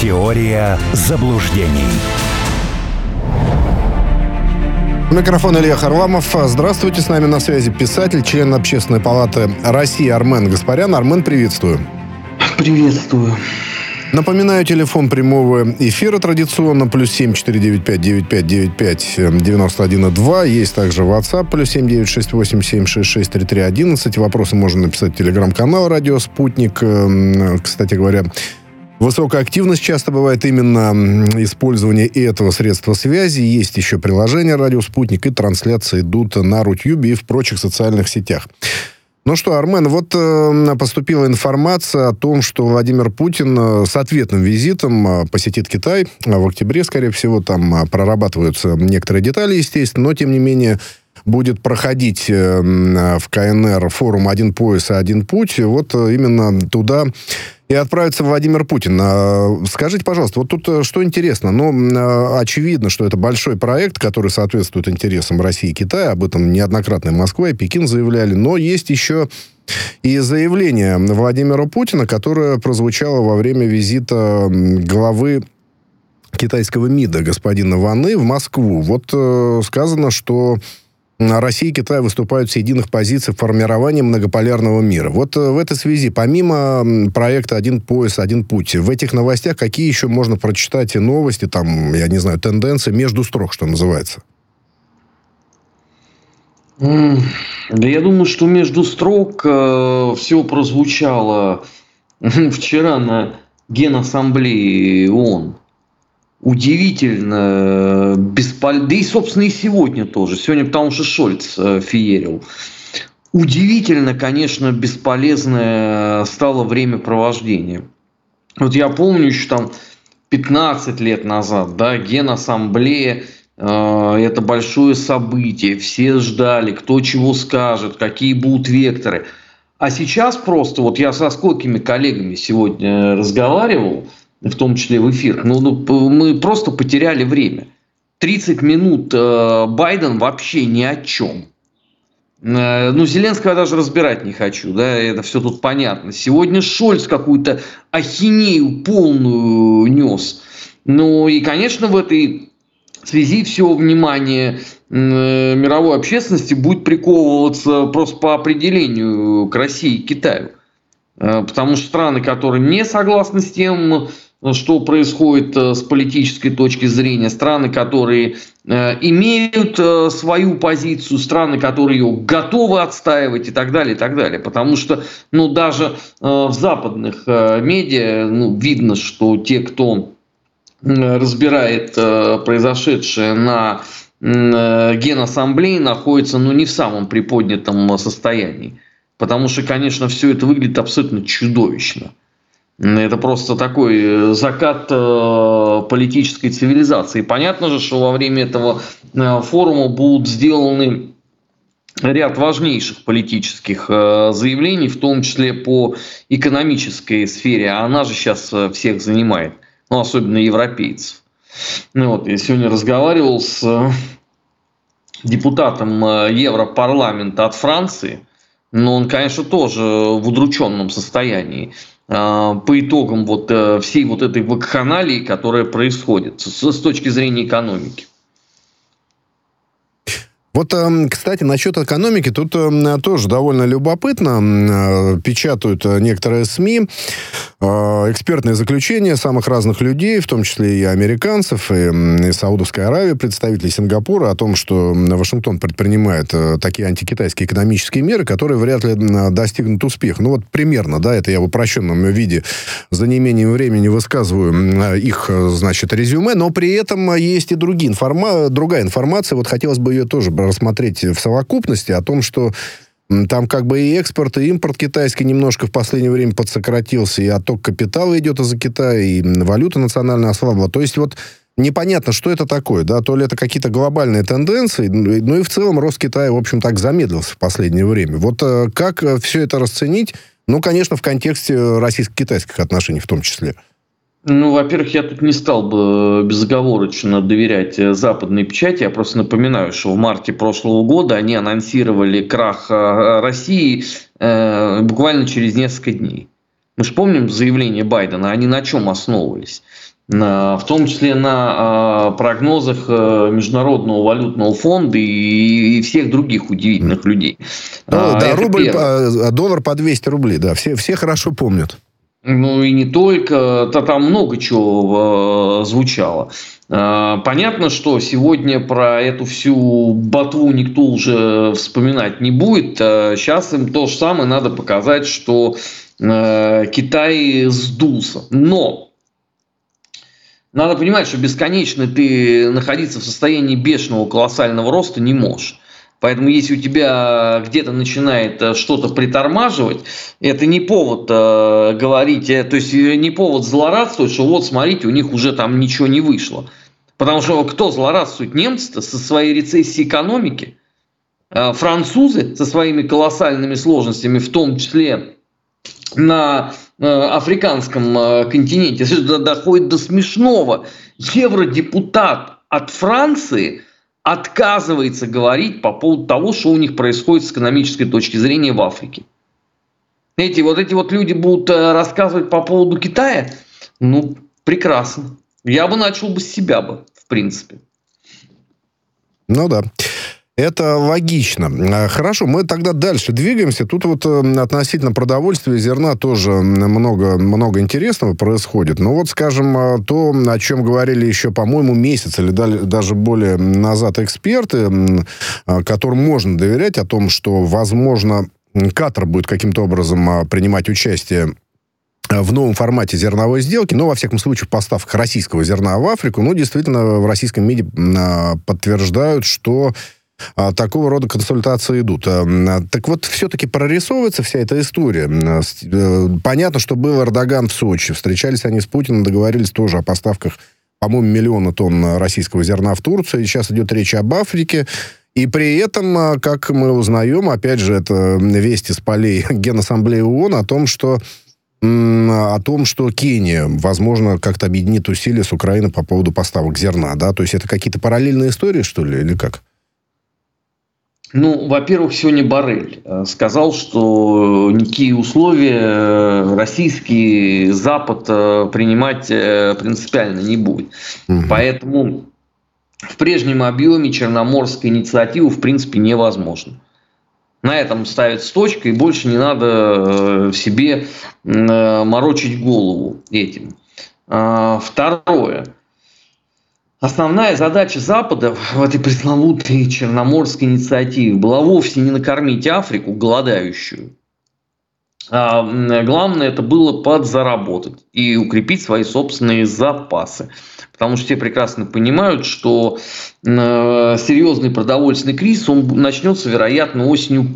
Теория заблуждений. Микрофон Илья Харламов. Здравствуйте, с нами на связи писатель, член Общественной палаты России Армен Гаспарян. Армен, приветствую. Приветствую. Напоминаю, телефон прямого эфира традиционно плюс семь четыре девять пять девять пять девять пять девяносто один и два. Есть также WhatsApp плюс семь девять шесть восемь семь шесть шесть три три одиннадцать. Вопросы можно написать в телеграм-канал «Радио Спутник». Эм, кстати говоря, Высокая активность часто бывает именно использование этого средства связи. Есть еще приложение «Радио Спутник», и трансляции идут на Рутюбе и в прочих социальных сетях. Ну что, Армен, вот э, поступила информация о том, что Владимир Путин э, с ответным визитом э, посетит Китай. В октябре, скорее всего, там э, прорабатываются некоторые детали, естественно, но, тем не менее, будет проходить э, в КНР форум «Один пояс один путь». Вот именно туда и отправится Владимир Путин. А, скажите, пожалуйста, вот тут э, что интересно? Ну, а, очевидно, что это большой проект, который соответствует интересам России и Китая. Об этом неоднократно Москва и Пекин заявляли. Но есть еще и заявление Владимира Путина, которое прозвучало во время визита главы китайского МИДа господина Ваны в Москву. Вот э, сказано, что Россия и Китай выступают с единых позиций в формировании многополярного мира. Вот э, в этой связи, помимо проекта «Один пояс, один путь», в этих новостях какие еще можно прочитать и новости, там, я не знаю, тенденции между строк, что называется? Да я думаю, что между строк э, все прозвучало вчера на Генассамблее ООН удивительно беспол... да и, собственно, и сегодня тоже. Сегодня потому что Шольц э, феерил. Удивительно, конечно, бесполезное стало времяпровождение. Вот я помню еще там 15 лет назад, да, Генассамблея, э, это большое событие, все ждали, кто чего скажет, какие будут векторы. А сейчас просто, вот я со сколькими коллегами сегодня разговаривал, в том числе в эфир. Ну, ну, мы просто потеряли время. 30 минут э, Байден вообще ни о чем. Э, ну, Зеленского даже разбирать не хочу, да, это все тут понятно. Сегодня Шольц какую-то ахинею полную нес. Ну, и, конечно, в этой связи все внимание э, мировой общественности будет приковываться просто по определению к России и Китаю. Э, потому что страны, которые не согласны с тем, что происходит э, с политической точки зрения, страны, которые э, имеют э, свою позицию, страны, которые ее готовы отстаивать и так далее, и так далее. Потому что ну, даже в западных медиа ну, видно, что те, кто разбирает произошедшее на Генассамблее, находятся ну, не в самом приподнятом состоянии. Потому что, конечно, все это выглядит абсолютно чудовищно. Это просто такой э, закат э, политической цивилизации. Понятно же, что во время этого э, форума будут сделаны ряд важнейших политических заявлений, в том числе по экономической сфере. А она же сейчас всех занимает, ну, особенно европейцев. Ну, вот, я сегодня разговаривал с депутатом Европарламента от Франции, но он, конечно, тоже в удрученном состоянии. А, по итогам вот э, всей вот этой вакханалии, которая происходит с, с точки зрения экономики. Вот, эм, кстати, насчет экономики, тут эм, тоже довольно любопытно. Э, печатают э, некоторые СМИ э, экспертные заключения самых разных людей, в том числе и американцев, и, и Саудовской Аравии, представителей Сингапура, о том, что Вашингтон предпринимает такие антикитайские экономические меры, которые вряд ли достигнут успеха. Ну вот примерно, да, это я в упрощенном виде за неимением времени высказываю их, значит, резюме, но при этом есть и другие информа... другая информация, вот хотелось бы ее тоже рассмотреть в совокупности о том, что там как бы и экспорт, и импорт китайский немножко в последнее время подсократился, и отток капитала идет из-за Китая, и валюта национальная ослабла. То есть вот непонятно, что это такое, да, то ли это какие-то глобальные тенденции, ну и в целом рост Китая, в общем, так замедлился в последнее время. Вот э, как э, все это расценить? Ну, конечно, в контексте российско-китайских отношений в том числе. Ну, во-первых, я тут не стал бы безоговорочно доверять э, западной печати. Я просто напоминаю, что в марте прошлого года они анонсировали крах э, России э, буквально через несколько дней. Мы же помним заявление Байдена, они на чем основывались? в том числе на а, прогнозах э, Международного валютного фонда и всех других удивительных людей. Да, да рубль, первое. доллар по 200 рублей, да, все, все хорошо помнят. Ну и не только, то там много чего э, звучало. Э, понятно, что сегодня про эту всю ботву никто уже вспоминать не будет. Сейчас им то же самое надо показать, что Китай сдулся. Но надо понимать, что бесконечно ты находиться в состоянии бешеного колоссального роста не можешь. Поэтому если у тебя где-то начинает э, что-то притормаживать, это не повод э, говорить, э, то есть э, не повод злорадствовать, что вот смотрите, у них уже там ничего не вышло. Потому что кто злорадствует? Немцы-то со своей рецессией экономики, э, французы со своими колоссальными сложностями, в том числе на э, африканском э, континенте. Доходит до смешного. Евродепутат от Франции отказывается говорить по поводу того, что у них происходит с экономической точки зрения в Африке. Эти вот эти вот люди будут э, рассказывать по поводу Китая, ну, прекрасно. Я бы начал бы с себя бы, в принципе. Ну да. Это логично. А, хорошо, мы тогда дальше двигаемся. Тут вот э, относительно продовольствия зерна тоже много, много интересного происходит. Но вот, скажем, а, то, о чем говорили еще, по-моему, месяц или даже более назад эксперты, а, которым можно доверять, о том, что, возможно, Катар будет каким-то образом принимать участие в новом формате зерновой сделки, но, во всяком случае, в российского зерна в Африку, ну, действительно, в российском МИДе подтверждают, что такого рода консультации идут. А, а, так вот, все-таки прорисовывается вся эта история. Э, понятно, что был Эрдоган в Сочи. Встречались они с Путиным, договорились тоже о поставках, по-моему, миллиона тонн российского зерна в Турцию. Сейчас идет речь об Африке. И при этом, как мы узнаем, опять же, это вести с полей Генассамблеи ООН о том, что о том, что Кения, возможно, как-то объединит усилия с Украиной по поводу поставок зерна, да? То есть это какие-то параллельные истории, что ли, или как? Ну, во-первых, сегодня Барель э, сказал, что никакие условия э, российский Запад э, принимать принципиально не будет. Угу. Поэтому в прежнем объеме черноморская инициатива в принципе невозможна. На этом ставится точка, и больше не надо себе морочить голову этим. Второе. Основная задача Запада в этой пресловутой Черноморской инициативе была вовсе не накормить Африку, голодающую. А главное это было подзаработать и укрепить свои собственные запасы. Потому что все прекрасно понимают, что серьезный продовольственный кризис он начнется, вероятно, осенью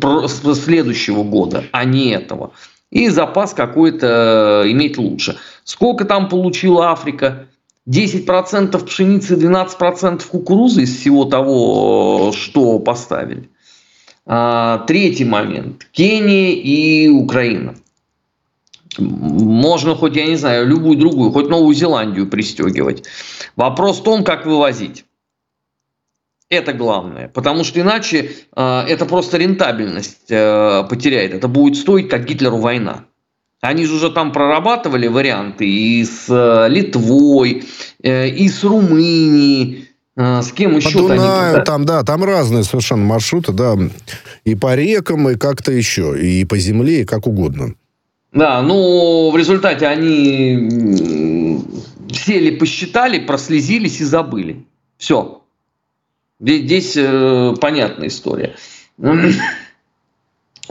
следующего года, а не этого. И запас какой-то иметь лучше. Сколько там получила Африка? 10% пшеницы, 12% кукурузы из всего того, что поставили. А, третий момент. Кения и Украина. Можно хоть, я не знаю, любую другую, хоть Новую Зеландию пристегивать. Вопрос в том, как вывозить. Это главное. Потому что иначе э, это просто рентабельность э, потеряет. Это будет стоить, как Гитлеру война. Они же уже там прорабатывали варианты и с э, Литвой, э, и с Румынией, э, с кем еще? По Дунаю, они... там, да, там разные совершенно маршруты, да, и по рекам, и как-то еще, и по земле, и как угодно. Да, ну, в результате они сели, посчитали, прослезились и забыли. Все. Здесь э, понятная история.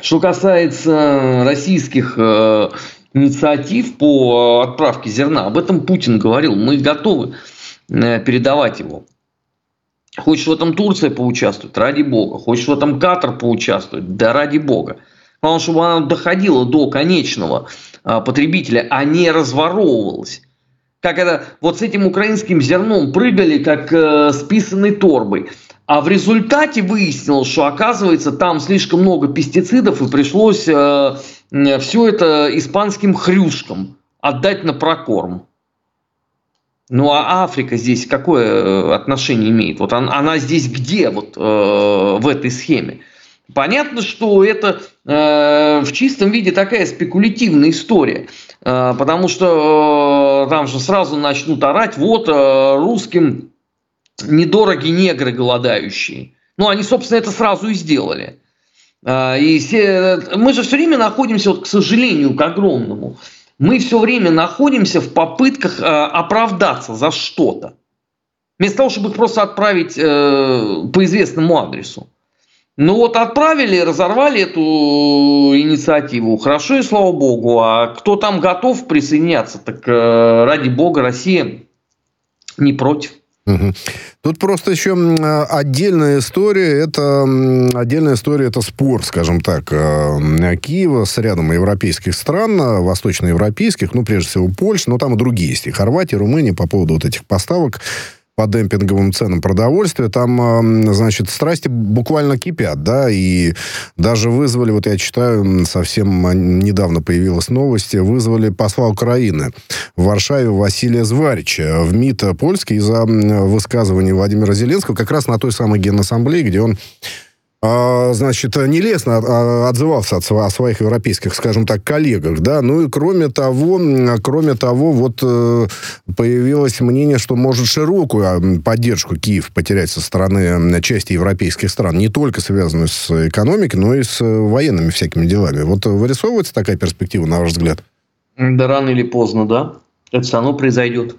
Что касается российских э, инициатив по отправке зерна, об этом Путин говорил, мы готовы э, передавать его. Хочешь в этом Турция поучаствует, ради бога. Хочешь в этом Катар поучаствует, да ради бога. Главное, чтобы она доходила до конечного э, потребителя, а не разворовывалась. Как это, вот с этим украинским зерном прыгали, как э, с писаной торбой. А в результате выяснилось, что оказывается там слишком много пестицидов и пришлось э, все это испанским хрюшкам отдать на прокорм. Ну а Африка здесь какое э, отношение имеет? Вот она, она здесь где вот э, в этой схеме? Понятно, что это э, в чистом виде такая спекулятивная история, э, потому что э, там же сразу начнут орать, вот э, русским недороги негры голодающие. Ну, они, собственно, это сразу и сделали. Э, и все, мы же все время находимся, вот, к сожалению, к огромному, мы все время находимся в попытках э, оправдаться за что-то. Вместо того, чтобы их просто отправить э, по известному адресу. Ну вот отправили, разорвали эту инициативу. Хорошо и слава богу. А кто там готов присоединяться, так э, ради бога Россия не против. Тут просто еще отдельная история, это отдельная история, это спор, скажем так, э, Киева с рядом европейских стран, восточноевропейских, ну, прежде всего, Польша, но там и другие есть, и Хорватия, Румыния по поводу вот этих поставок по демпинговым ценам продовольствия, там, значит, страсти буквально кипят, да, и даже вызвали, вот я читаю, совсем недавно появилась новость, вызвали посла Украины в Варшаве Василия Зварича в МИД польский из-за высказывания Владимира Зеленского как раз на той самой Генассамблее, где он значит, нелестно а, отзывался от, о своих европейских, скажем так, коллегах, да, ну и кроме того, кроме того, вот э, появилось мнение, что может широкую а, поддержку Киев потерять со стороны части европейских стран, не только связанную с экономикой, но и с военными всякими делами. Вот вырисовывается такая перспектива, на ваш взгляд? Да рано или поздно, да. Это все равно произойдет.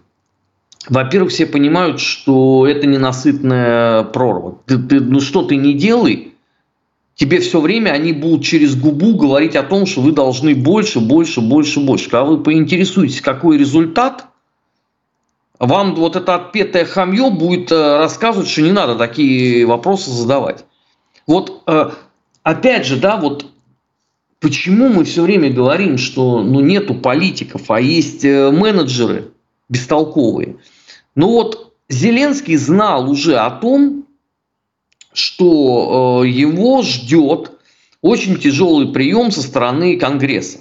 Во-первых, все понимают, что это ненасытная прорва. Ты, ты, ну что ты не делай, тебе все время они будут через губу говорить о том, что вы должны больше, больше, больше, больше. Когда вы поинтересуетесь, какой результат, вам вот это отпетое хамье будет э, рассказывать, что не надо такие вопросы задавать. Вот э, опять же, да, вот почему мы все время говорим, что ну, нету политиков, а есть э, менеджеры бестолковые. Ну вот Зеленский знал уже о том, что э, его ждет очень тяжелый прием со стороны Конгресса.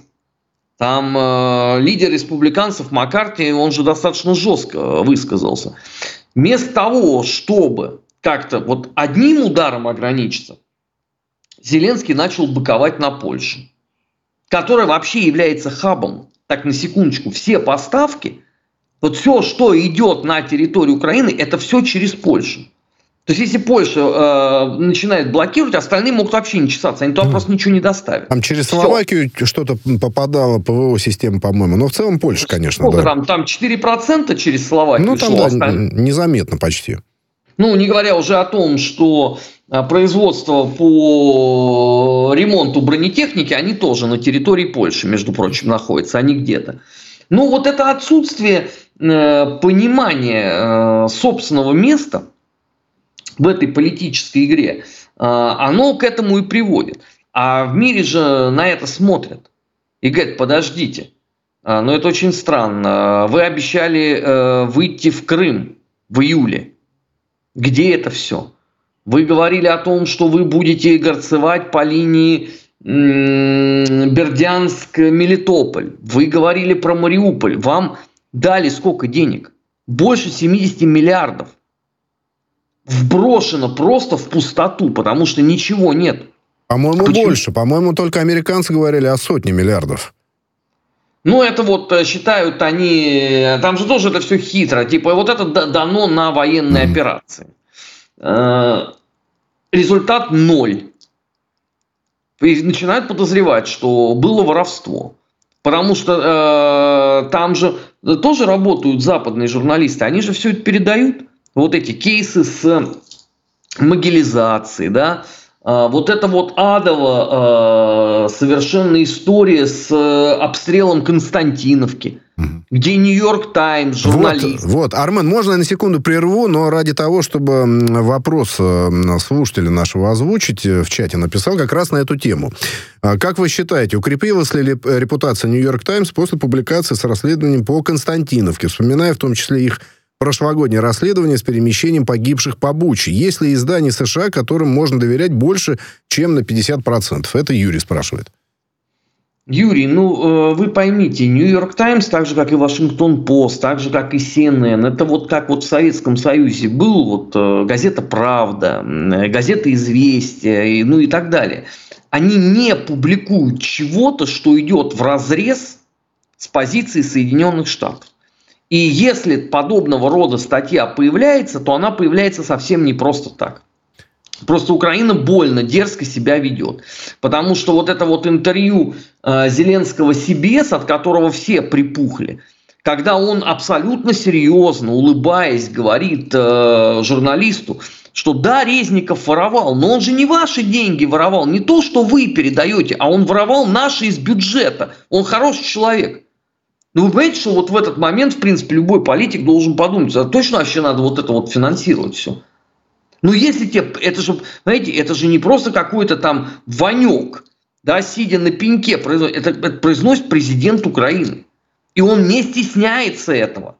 Там э, лидер республиканцев Маккарти, он же достаточно жестко высказался. Вместо того, чтобы как-то вот одним ударом ограничиться, Зеленский начал быковать на Польшу, которая вообще является хабом. Так, на секундочку, все поставки, вот все, что идет на территорию Украины, это все через Польшу. То есть, если Польша э, начинает блокировать, остальные могут вообще не чесаться, они туда mm. просто ничего не доставят. Там через Словакию Все. что-то попадало, ПВО-система, по-моему. Но в целом Польша, конечно, Сколько да. там? Там 4% через Словакию. Ну, там, да, остальные. незаметно почти. Ну, не говоря уже о том, что э, производство по ремонту бронетехники, они тоже на территории Польши, между прочим, находятся, они где-то. Ну, вот это отсутствие э, понимания э, собственного места – в этой политической игре, а, оно к этому и приводит. А в мире же на это смотрят и говорят, подождите, а, но это очень странно. Вы обещали э, выйти в Крым в июле. Где это все? Вы говорили о том, что вы будете горцевать по линии Бердянск-Мелитополь. Вы говорили про Мариуполь. Вам дали сколько денег? Больше 70 миллиардов вброшено просто в пустоту, потому что ничего нет. По-моему, Почему? больше. По-моему, только американцы говорили о сотне миллиардов. Ну, это вот э, считают они... Там же тоже это все хитро. Типа, вот это дано на военные mm. операции. Э, результат ноль. И начинают подозревать, что было воровство. Потому что э, там же тоже работают западные журналисты. Они же все это передают вот эти кейсы с могилизацией, да, а, вот это вот адово э, совершенно история с э, обстрелом Константиновки, угу. где Нью-Йорк Таймс, журналист. Вот, вот, Армен, можно я на секунду прерву, но ради того, чтобы вопрос э, слушателя нашего озвучить, в чате написал как раз на эту тему. А как вы считаете, укрепилась ли репутация Нью-Йорк Таймс после публикации с расследованием по Константиновке, вспоминая в том числе их прошлогоднее расследование с перемещением погибших по Буче. Есть ли издания США, которым можно доверять больше, чем на 50%? Это Юрий спрашивает. Юрий, ну вы поймите, Нью-Йорк Таймс, так же как и Вашингтон Пост, так же как и CNN, это вот как вот в Советском Союзе был вот газета Правда, газета Известия, ну и так далее. Они не публикуют чего-то, что идет в разрез с позиции Соединенных Штатов. И если подобного рода статья появляется, то она появляется совсем не просто так. Просто Украина больно, дерзко себя ведет. Потому что вот это вот интервью э, Зеленского CBS, от которого все припухли, когда он абсолютно серьезно, улыбаясь, говорит э, журналисту, что да, Резников воровал, но он же не ваши деньги воровал, не то, что вы передаете, а он воровал наши из бюджета. Он хороший человек. Ну, вы понимаете, что вот в этот момент, в принципе, любой политик должен подумать, а точно вообще надо вот это вот финансировать все. Ну, если тебе, это же, знаете, это же не просто какой-то там Ванек, да, сидя на пеньке, это, это произносит президент Украины. И он не стесняется этого.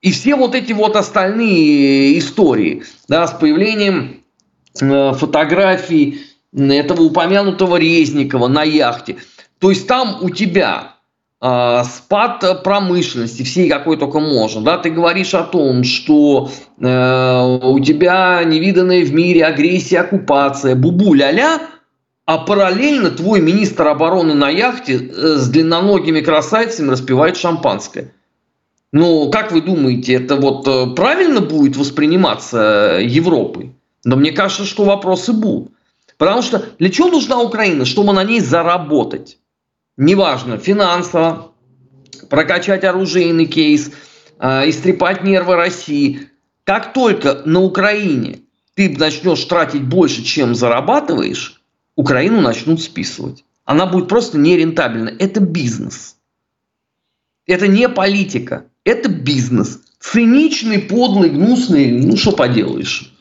И все вот эти вот остальные истории, да, с появлением э, фотографий этого упомянутого Резникова на яхте. То есть там у тебя спад промышленности, всей какой только можно. Да? Ты говоришь о том, что э, у тебя невиданная в мире агрессия, оккупация, бубу-ля-ля, а параллельно твой министр обороны на яхте э, с длинноногими красавицами распивает шампанское. Ну, как вы думаете, это вот э, правильно будет восприниматься Европой? Но мне кажется, что вопросы будут. Потому что для чего нужна Украина? Чтобы на ней заработать неважно, финансово, прокачать оружейный кейс, э, истрепать нервы России. Как только на Украине ты начнешь тратить больше, чем зарабатываешь, Украину начнут списывать. Она будет просто нерентабельна. Это бизнес. Это не политика. Это бизнес. Циничный, подлый, гнусный. Ну, что поделаешь.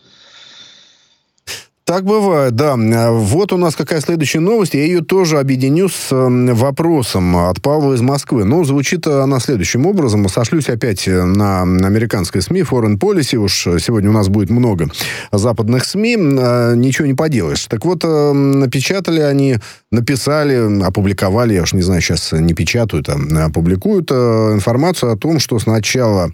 Так бывает, да. Вот у нас какая следующая новость. Я ее тоже объединю с вопросом от Павла из Москвы. Ну, звучит она следующим образом. Сошлюсь опять на американской СМИ, Foreign Policy. Уж сегодня у нас будет много западных СМИ. Ничего не поделаешь. Так вот, напечатали они, написали, опубликовали, я уж не знаю, сейчас не печатают, а публикуют информацию о том, что с начала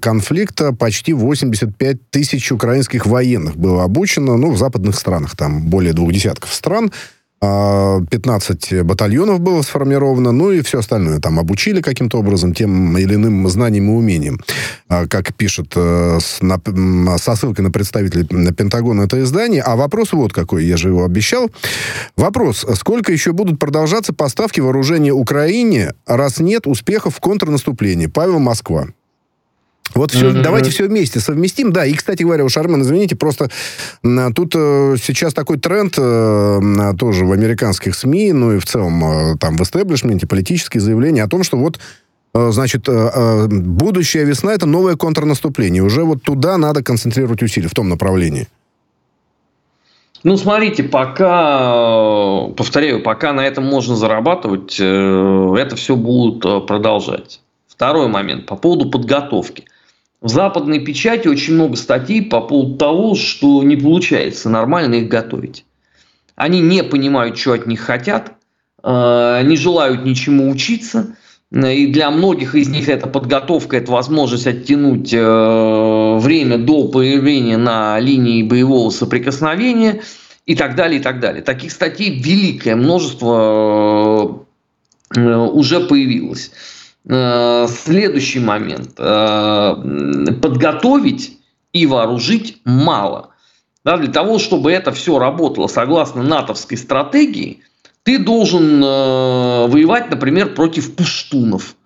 конфликта почти 85 тысяч украинских военных было обучено. Ну, западных странах, там более двух десятков стран, 15 а, батальонов было сформировано, ну и все остальное. Там обучили каким-то образом тем или иным знанием и умением. А, как пишет э, со ссылкой на представителя Пентагона это издание. А вопрос вот какой, я же его обещал. Вопрос, сколько еще будут продолжаться поставки вооружения Украине, раз нет успехов в контрнаступлении? Павел Москва. Вот все, mm-hmm. давайте все вместе совместим. Да, и, кстати говоря, у Шармен, извините, просто тут э, сейчас такой тренд э, тоже в американских СМИ, ну и в целом э, там в истеблишменте, политические заявления о том, что вот э, Значит, э, э, будущая весна это новое контрнаступление. Уже вот туда надо концентрировать усилия в том направлении. Ну, смотрите, пока, повторяю, пока на этом можно зарабатывать, это все будут продолжать. Второй момент по поводу подготовки. В западной печати очень много статей по поводу того, что не получается нормально их готовить. Они не понимают, что от них хотят, э, не желают ничему учиться. И для многих из них эта подготовка, это возможность оттянуть э, время до появления на линии боевого соприкосновения и так далее, и так далее. Таких статей великое множество э, уже появилось. Э, следующий момент. Э, подготовить и вооружить мало. Да, для того, чтобы это все работало согласно натовской стратегии, ты должен э, воевать, например, против пуштунов.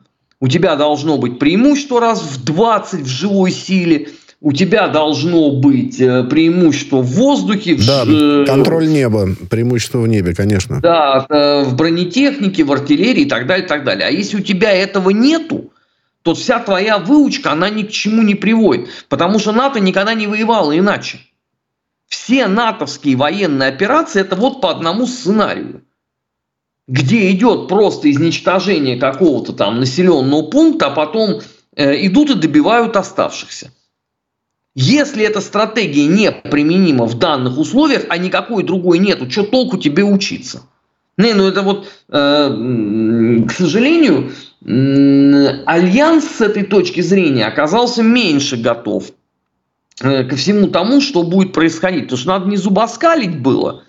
У тебя должно быть преимущество раз в 20 в живой силе – у тебя должно быть э, преимущество в воздухе. Да, в, контроль неба, преимущество в небе, конечно. Да, э, в бронетехнике, в артиллерии и так далее, и так далее. А если у тебя этого нету, то вся твоя выучка, она ни к чему не приводит. Потому что НАТО никогда не воевало иначе. Все натовские военные операции это вот по одному сценарию. Где идет просто изничтожение какого-то там населенного пункта, а потом э, идут и добивают оставшихся. Если эта стратегия не применима в данных условиях, а никакой другой нету, что толку тебе учиться? Не, ну это вот, э, к сожалению, альянс с этой точки зрения оказался меньше готов э, ко всему тому, что будет происходить. Потому что надо не зубоскалить было,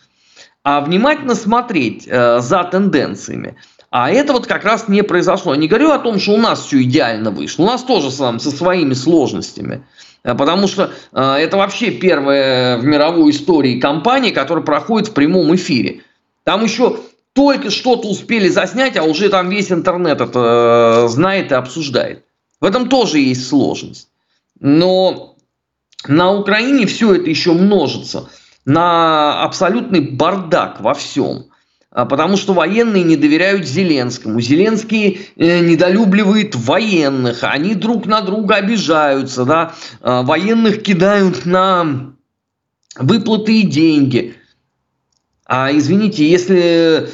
а внимательно смотреть э, за тенденциями. А это вот как раз не произошло. Я не говорю о том, что у нас все идеально вышло. У нас тоже сам со своими сложностями. Э, потому что э, это вообще первая в мировой истории компания, которая проходит в прямом эфире. Там еще только что-то успели заснять, а уже там весь интернет это э, знает и обсуждает. В этом тоже есть сложность. Но на Украине все это еще множится на абсолютный бардак во всем. А, потому что военные не доверяют Зеленскому. Зеленский э, недолюбливает военных, они друг на друга обижаются, да? А, военных кидают на выплаты и деньги – а извините, если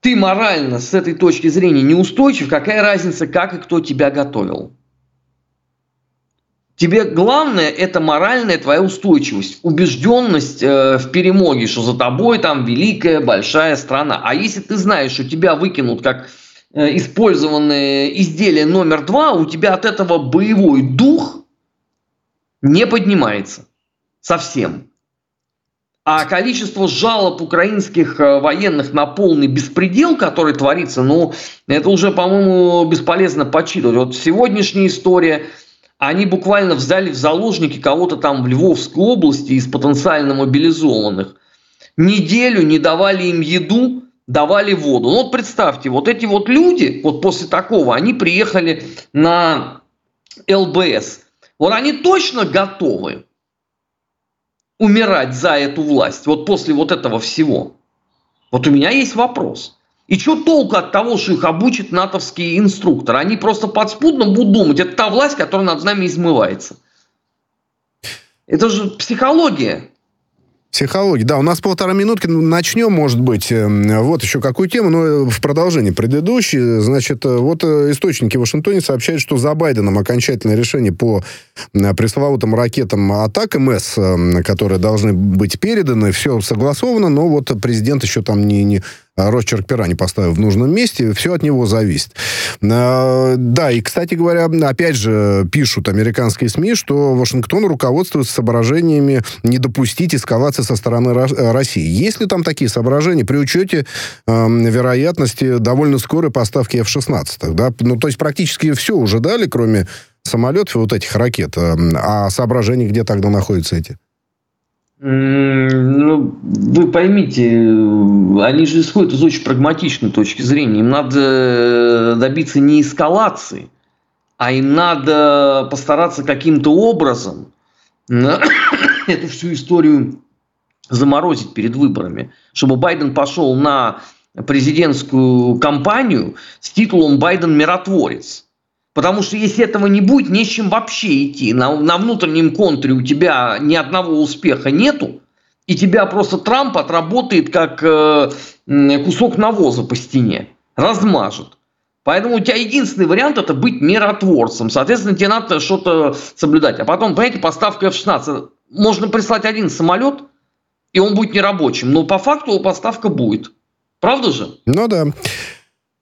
ты морально с этой точки зрения неустойчив, какая разница, как и кто тебя готовил? Тебе главное это моральная твоя устойчивость, убежденность э, в перемоге, что за тобой там великая большая страна. А если ты знаешь, что тебя выкинут как э, использованное изделие номер два, у тебя от этого боевой дух не поднимается совсем. А количество жалоб украинских э, военных на полный беспредел, который творится, ну, это уже, по-моему, бесполезно подсчитывать. Вот сегодняшняя история, они буквально взяли в заложники кого-то там в Львовской области из потенциально мобилизованных. Неделю не давали им еду, давали воду. Ну вот представьте, вот эти вот люди, вот после такого, они приехали на ЛБС. Вот они точно готовы умирать за эту власть, вот после вот этого всего? Вот у меня есть вопрос. И что толку от того, что их обучит натовский инструктор? Они просто подспудно будут думать, это та власть, которая над нами измывается. Это же психология. Психология. Да, у нас полтора минутки. Начнем, может быть. Эм, вот еще какую тему, но э, в продолжении предыдущей. Значит, э, вот э, источники в Вашингтоне сообщают, что за Байденом окончательное решение по пресловутым ракетам атак МС, которые должны быть переданы, все согласовано, но вот президент еще там не, не росчерк пера не поставил в нужном месте, все от него зависит. А, да, и, кстати говоря, опять же, пишут американские СМИ, что Вашингтон руководствуется соображениями не допустить эскалации со стороны России. Есть ли там такие соображения при учете э, вероятности довольно скорой поставки F-16? Да? Ну, то есть практически все уже дали, кроме самолетов и вот этих ракет. А соображения где тогда находятся эти? Ну, вы поймите, они же исходят из очень прагматичной точки зрения. Им надо э, добиться не эскалации, а им надо постараться каким-то образом эту всю историю заморозить перед выборами, чтобы Байден пошел на президентскую кампанию с титулом «Байден миротворец». Потому что если этого не будет, не с чем вообще идти. На, на внутреннем контуре у тебя ни одного успеха нету, и тебя просто Трамп отработает как э, кусок навоза по стене, размажет. Поэтому у тебя единственный вариант это быть миротворцем. Соответственно, тебе надо что-то соблюдать. А потом, понимаете, поставка F-16. Можно прислать один самолет, и он будет нерабочим. Но по факту поставка будет. Правда же? Ну да.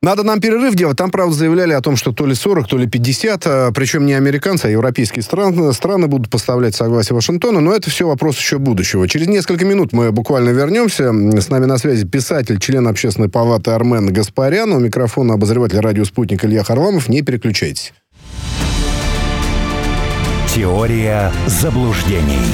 Надо нам перерыв делать. Там, правда, заявляли о том, что то ли 40, то ли 50, а, причем не американцы, а европейские страны, страны будут поставлять согласие Вашингтона, но это все вопрос еще будущего. Через несколько минут мы буквально вернемся. С нами на связи писатель, член общественной палаты Армен Гаспарян, у микрофона обозреватель радио «Спутник» Илья Харламов. Не переключайтесь. Теория заблуждений.